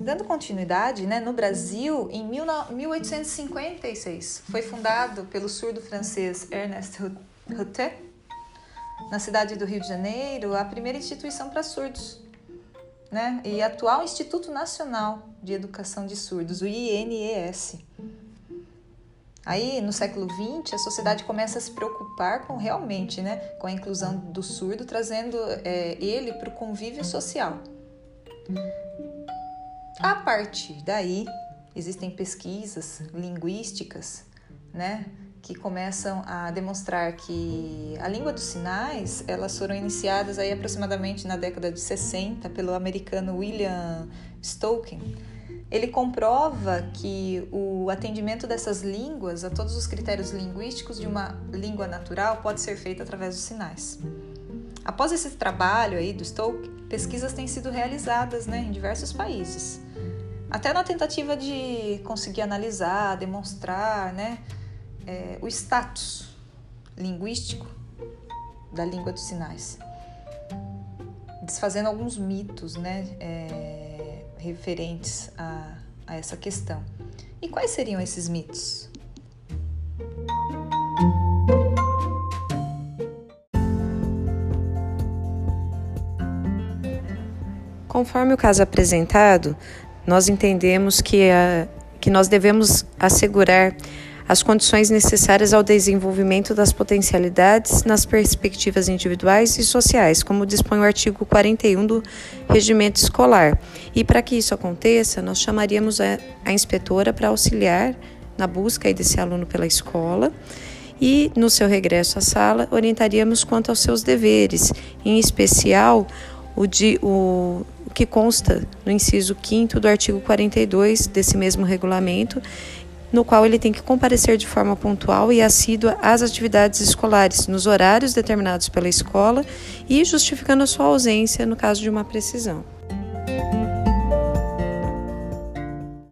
Dando continuidade, né, no Brasil, em 1856, foi fundado pelo surdo francês Ernest Hutet, na cidade do Rio de Janeiro, a primeira instituição para surdos, né, e atual Instituto Nacional de Educação de Surdos, o INES. Aí, no século XX, a sociedade começa a se preocupar com realmente, né, com a inclusão do surdo, trazendo é, ele para o convívio social. A partir daí, existem pesquisas linguísticas, né, que começam a demonstrar que a língua dos sinais, elas foram iniciadas aí aproximadamente na década de 60 pelo americano William Stoken. Ele comprova que o atendimento dessas línguas a todos os critérios linguísticos de uma língua natural pode ser feito através dos sinais. Após esse trabalho aí do Stoke, pesquisas têm sido realizadas né, em diversos países até na tentativa de conseguir analisar, demonstrar né, é, o status linguístico da língua dos sinais, desfazendo alguns mitos né, é, referentes a, a essa questão. E quais seriam esses mitos? Conforme o caso apresentado, nós entendemos que, a, que nós devemos assegurar as condições necessárias ao desenvolvimento das potencialidades nas perspectivas individuais e sociais, como dispõe o artigo 41 do Regimento Escolar. E para que isso aconteça, nós chamaríamos a, a inspetora para auxiliar na busca desse aluno pela escola e, no seu regresso à sala, orientaríamos quanto aos seus deveres, em especial o, de, o que consta no inciso 5 do artigo 42 desse mesmo regulamento, no qual ele tem que comparecer de forma pontual e assídua às atividades escolares, nos horários determinados pela escola e justificando a sua ausência no caso de uma precisão.